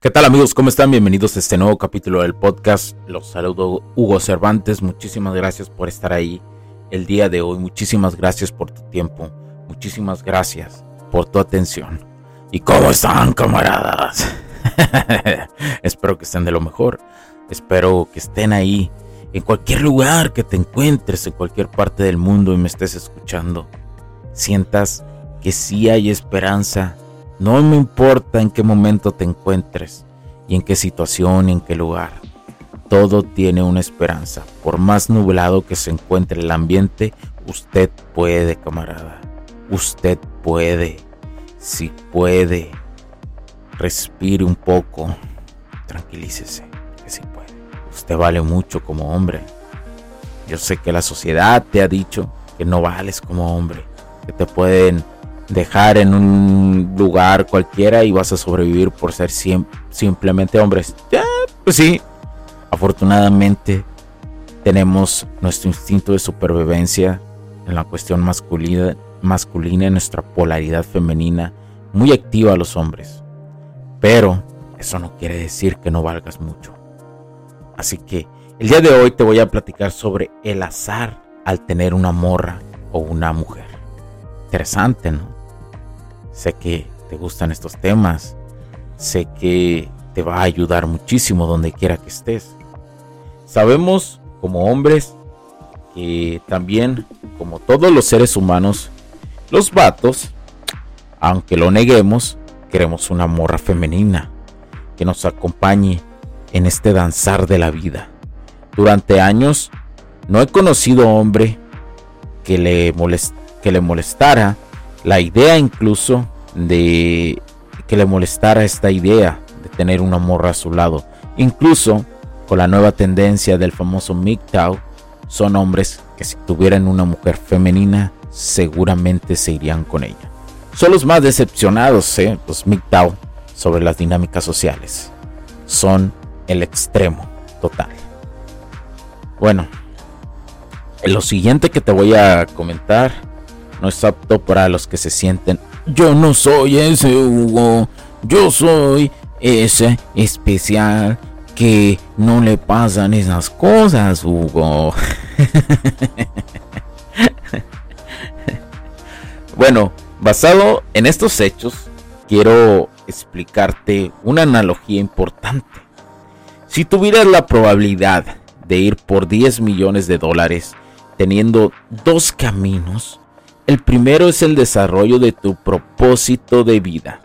¿Qué tal amigos? ¿Cómo están? Bienvenidos a este nuevo capítulo del podcast. Los saludo Hugo Cervantes. Muchísimas gracias por estar ahí el día de hoy. Muchísimas gracias por tu tiempo. Muchísimas gracias por tu atención. ¿Y cómo están camaradas? Espero que estén de lo mejor. Espero que estén ahí en cualquier lugar que te encuentres, en cualquier parte del mundo y me estés escuchando. Sientas que sí hay esperanza no me importa en qué momento te encuentres y en qué situación y en qué lugar. Todo tiene una esperanza. Por más nublado que se encuentre el ambiente, usted puede, camarada. Usted puede. Si puede. Respire un poco. Tranquilícese. Que sí puede. Usted vale mucho como hombre. Yo sé que la sociedad te ha dicho que no vales como hombre. Que te pueden dejar en un lugar cualquiera y vas a sobrevivir por ser simplemente hombres. Pues sí. Afortunadamente tenemos nuestro instinto de supervivencia en la cuestión masculina, masculina en nuestra polaridad femenina muy activa a los hombres. Pero eso no quiere decir que no valgas mucho. Así que el día de hoy te voy a platicar sobre el azar al tener una morra o una mujer. Interesante, ¿no? Sé que te gustan estos temas. Sé que te va a ayudar muchísimo donde quiera que estés. Sabemos como hombres que también, como todos los seres humanos, los vatos, aunque lo neguemos, queremos una morra femenina que nos acompañe en este danzar de la vida. Durante años no he conocido hombre que le, que le molestara la idea incluso de que le molestara esta idea de tener una morra a su lado. Incluso con la nueva tendencia del famoso MGTOW, son hombres que si tuvieran una mujer femenina seguramente se irían con ella. Son los más decepcionados, ¿eh? los MGTOW, sobre las dinámicas sociales. Son el extremo total. Bueno, lo siguiente que te voy a comentar no es apto para los que se sienten. Yo no soy ese Hugo, yo soy ese especial que no le pasan esas cosas, Hugo. bueno, basado en estos hechos, quiero explicarte una analogía importante. Si tuvieras la probabilidad de ir por 10 millones de dólares teniendo dos caminos, el primero es el desarrollo de tu propósito de vida.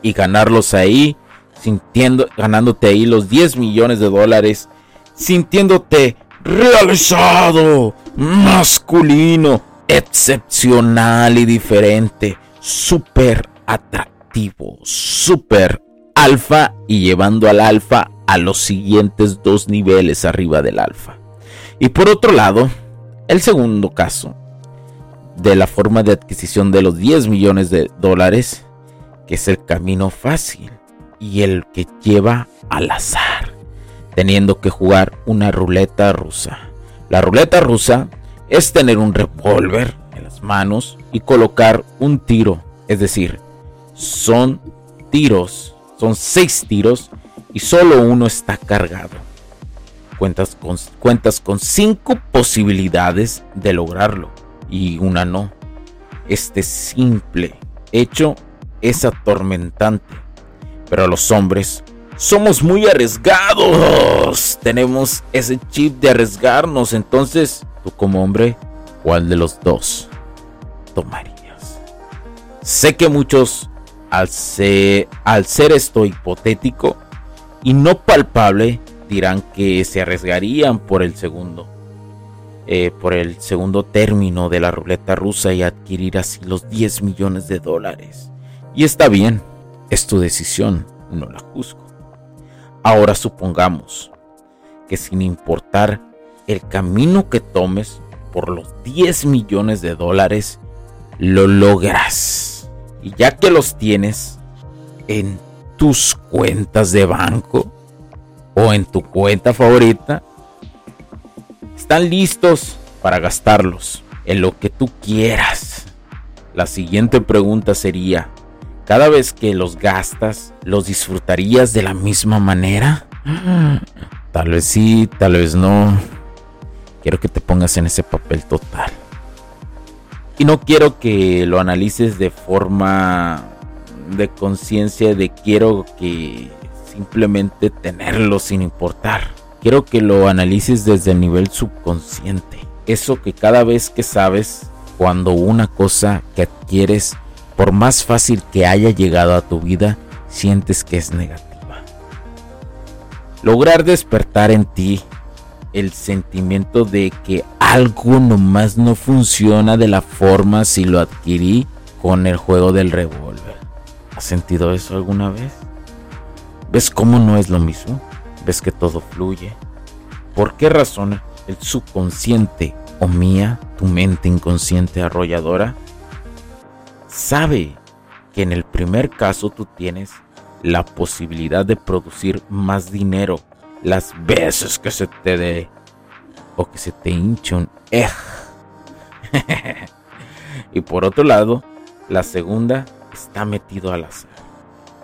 Y ganarlos ahí, sintiendo, ganándote ahí los 10 millones de dólares, sintiéndote realizado, masculino, excepcional y diferente, súper atractivo, súper alfa y llevando al alfa a los siguientes dos niveles arriba del alfa. Y por otro lado, el segundo caso de la forma de adquisición de los 10 millones de dólares, que es el camino fácil y el que lleva al azar, teniendo que jugar una ruleta rusa. La ruleta rusa es tener un revólver en las manos y colocar un tiro, es decir, son tiros Son seis tiros y solo uno está cargado. Cuentas con, cuentas con cinco posibilidades de lograrlo y una no. Este simple hecho es atormentante, pero los hombres somos muy arriesgados. Tenemos ese chip de arriesgarnos. Entonces, tú como hombre, ¿cuál de los dos tomarías? Sé que muchos, al ser, esto hipotético y no palpable, dirán que se arriesgarían por el segundo. Eh, por el segundo término de la ruleta rusa y adquirir así los 10 millones de dólares. Y está bien, es tu decisión, no la juzgo. Ahora supongamos que sin importar el camino que tomes por los 10 millones de dólares, lo logras. Y ya que los tienes en tus cuentas de banco o en tu cuenta favorita, están listos para gastarlos en lo que tú quieras. La siguiente pregunta sería, cada vez que los gastas, ¿los disfrutarías de la misma manera? Tal vez sí, tal vez no. Quiero que te pongas en ese papel total. Y no quiero que lo analices de forma de conciencia de quiero que simplemente tenerlo sin importar. Quiero que lo analices desde el nivel subconsciente. Eso que cada vez que sabes cuando una cosa que adquieres, por más fácil que haya llegado a tu vida, sientes que es negativa. Lograr despertar en ti el sentimiento de que algo nomás no funciona de la forma si lo adquirí con el juego del revólver. ¿Has sentido eso alguna vez? ¿Ves cómo no es lo mismo? Ves que todo fluye. ¿Por qué razón el subconsciente o mía, tu mente inconsciente arrolladora, sabe que en el primer caso tú tienes la posibilidad de producir más dinero las veces que se te dé o que se te hinche un ej. y por otro lado, la segunda está metido al azar.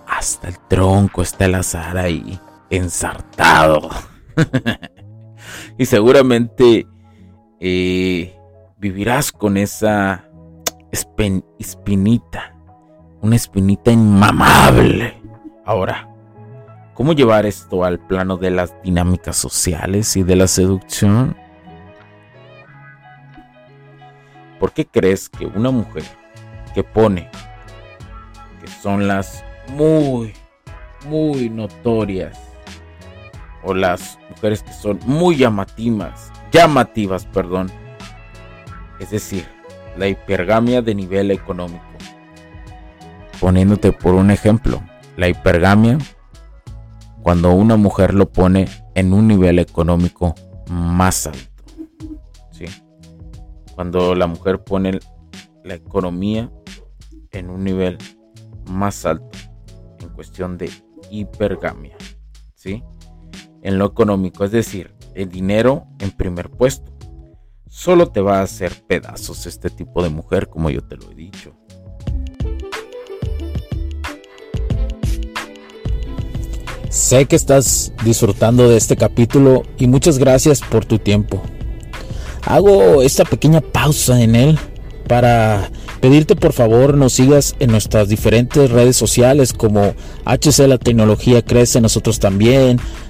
Hasta el tronco está el azar ahí ensartado. y seguramente eh, vivirás con esa espinita, una espinita inmamable. Ahora, ¿cómo llevar esto al plano de las dinámicas sociales y de la seducción? ¿Por qué crees que una mujer que pone que son las muy, muy notorias o las mujeres que son muy llamativas, llamativas, perdón. Es decir, la hipergamia de nivel económico. Poniéndote por un ejemplo, la hipergamia cuando una mujer lo pone en un nivel económico más alto. ¿sí? Cuando la mujer pone la economía en un nivel más alto en cuestión de hipergamia. ¿sí? En lo económico, es decir, el dinero en primer puesto. Solo te va a hacer pedazos este tipo de mujer, como yo te lo he dicho. Sé que estás disfrutando de este capítulo y muchas gracias por tu tiempo. Hago esta pequeña pausa en él para pedirte por favor nos sigas en nuestras diferentes redes sociales como HC La Tecnología Crece, nosotros también,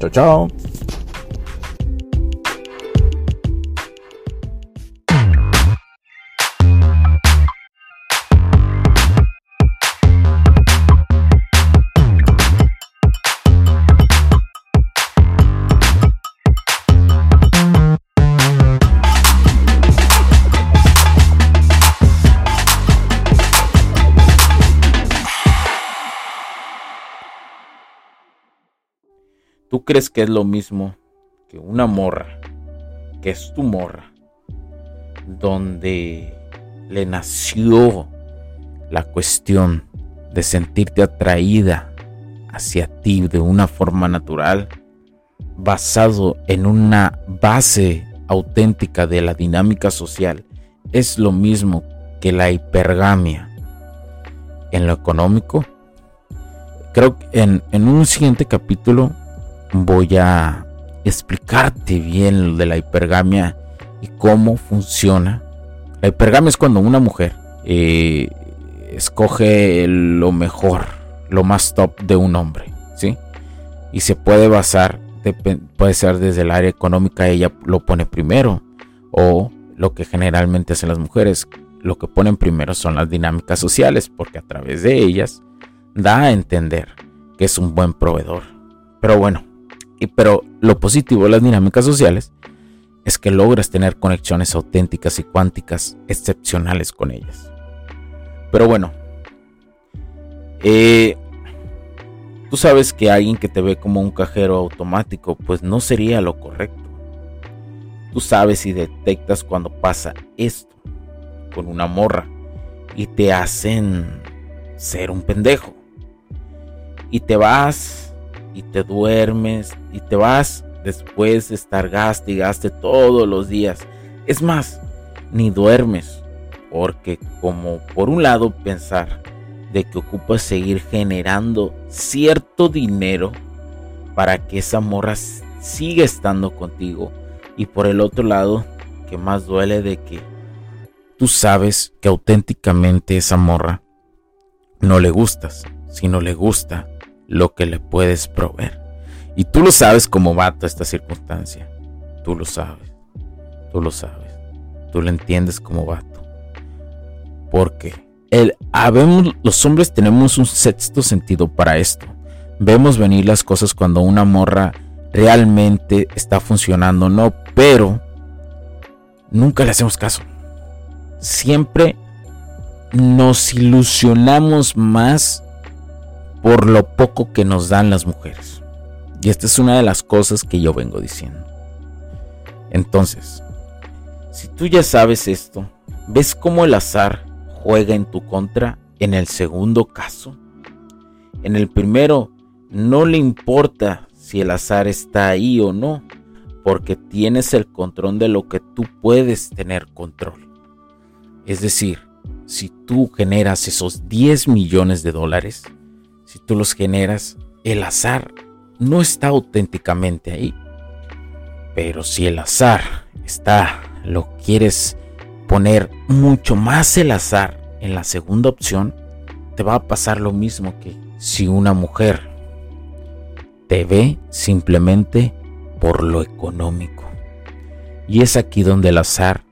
Chao, chao. Tú crees que es lo mismo que una morra, que es tu morra, donde le nació la cuestión de sentirte atraída hacia ti de una forma natural, basado en una base auténtica de la dinámica social, es lo mismo que la hipergamia. En lo económico, creo que en, en un siguiente capítulo voy a explicarte bien lo de la hipergamia y cómo funciona. La hipergamia es cuando una mujer eh, escoge lo mejor, lo más top de un hombre, ¿sí? Y se puede basar, puede ser desde el área económica, ella lo pone primero, o lo que generalmente hacen las mujeres, lo que ponen primero son las dinámicas sociales, porque a través de ellas da a entender que es un buen proveedor. Pero bueno, pero lo positivo de las dinámicas sociales es que logras tener conexiones auténticas y cuánticas excepcionales con ellas. Pero bueno, eh, tú sabes que alguien que te ve como un cajero automático, pues no sería lo correcto. Tú sabes y detectas cuando pasa esto con una morra y te hacen ser un pendejo. Y te vas y te duermes y te vas después de estar gaste y gaste todos los días. Es más, ni duermes porque como por un lado pensar de que ocupas seguir generando cierto dinero para que esa morra siga estando contigo y por el otro lado que más duele de que tú sabes que auténticamente esa morra no le gustas, sino le gusta lo que le puedes proveer. Y tú lo sabes como vato esta circunstancia. Tú lo sabes. Tú lo sabes. Tú lo entiendes como vato. Porque el, habemos, los hombres tenemos un sexto sentido para esto. Vemos venir las cosas cuando una morra realmente está funcionando, no, pero nunca le hacemos caso. Siempre nos ilusionamos más por lo poco que nos dan las mujeres. Y esta es una de las cosas que yo vengo diciendo. Entonces, si tú ya sabes esto, ves cómo el azar juega en tu contra en el segundo caso. En el primero, no le importa si el azar está ahí o no, porque tienes el control de lo que tú puedes tener control. Es decir, si tú generas esos 10 millones de dólares, si tú los generas, el azar no está auténticamente ahí. Pero si el azar está, lo quieres poner mucho más el azar en la segunda opción, te va a pasar lo mismo que si una mujer te ve simplemente por lo económico. Y es aquí donde el azar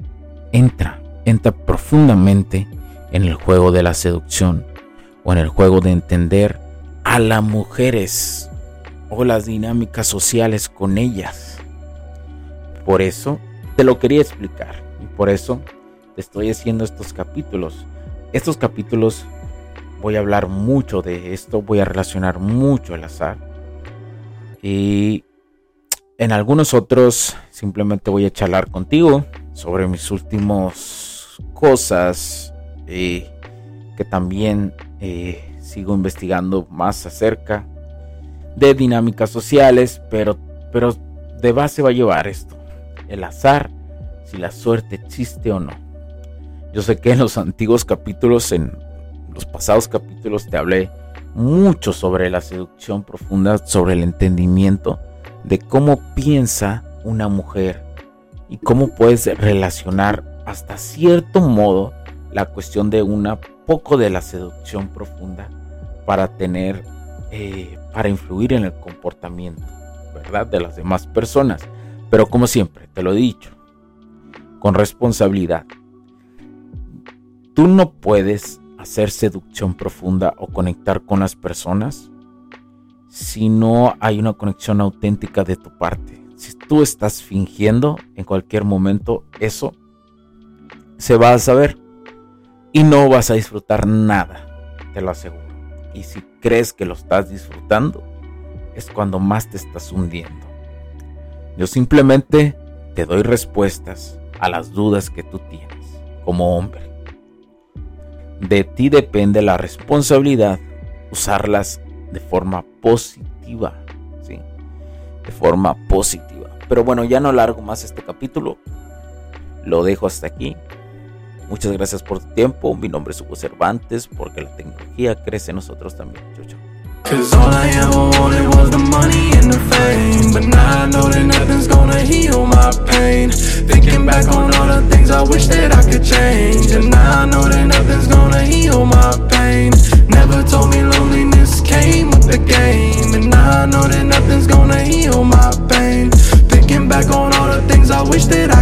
entra, entra profundamente en el juego de la seducción o en el juego de entender a las mujeres o las dinámicas sociales con ellas. Por eso te lo quería explicar y por eso estoy haciendo estos capítulos. Estos capítulos voy a hablar mucho de esto, voy a relacionar mucho el azar. Y en algunos otros simplemente voy a charlar contigo sobre mis últimos cosas eh, que también eh, sigo investigando más acerca de dinámicas sociales, pero, pero de base va a llevar esto, el azar, si la suerte existe o no. Yo sé que en los antiguos capítulos, en los pasados capítulos, te hablé mucho sobre la seducción profunda, sobre el entendimiento de cómo piensa una mujer y cómo puedes relacionar hasta cierto modo la cuestión de una poco de la seducción profunda para tener, eh, para influir en el comportamiento, ¿verdad? De las demás personas. Pero como siempre, te lo he dicho, con responsabilidad. Tú no puedes hacer seducción profunda o conectar con las personas si no hay una conexión auténtica de tu parte. Si tú estás fingiendo en cualquier momento, eso se va a saber y no vas a disfrutar nada, te lo aseguro. Y si crees que lo estás disfrutando, es cuando más te estás hundiendo. Yo simplemente te doy respuestas a las dudas que tú tienes como hombre. De ti depende la responsabilidad usarlas de forma positiva, ¿sí? De forma positiva. Pero bueno, ya no largo más este capítulo. Lo dejo hasta aquí. Muchas gracias por tu tiempo. Mi nombre es Hugo Cervantes, porque la tecnología crece en nosotros también. Chau, chau. Cause all I ever wanted was the money and the fame But now I know that nothing's gonna heal my pain Thinking back on all the things I wish that I could change And now I know that nothing's gonna heal my pain Never told me loneliness came with the game And now I know that nothing's gonna heal my pain Thinking back on all the things I wish that I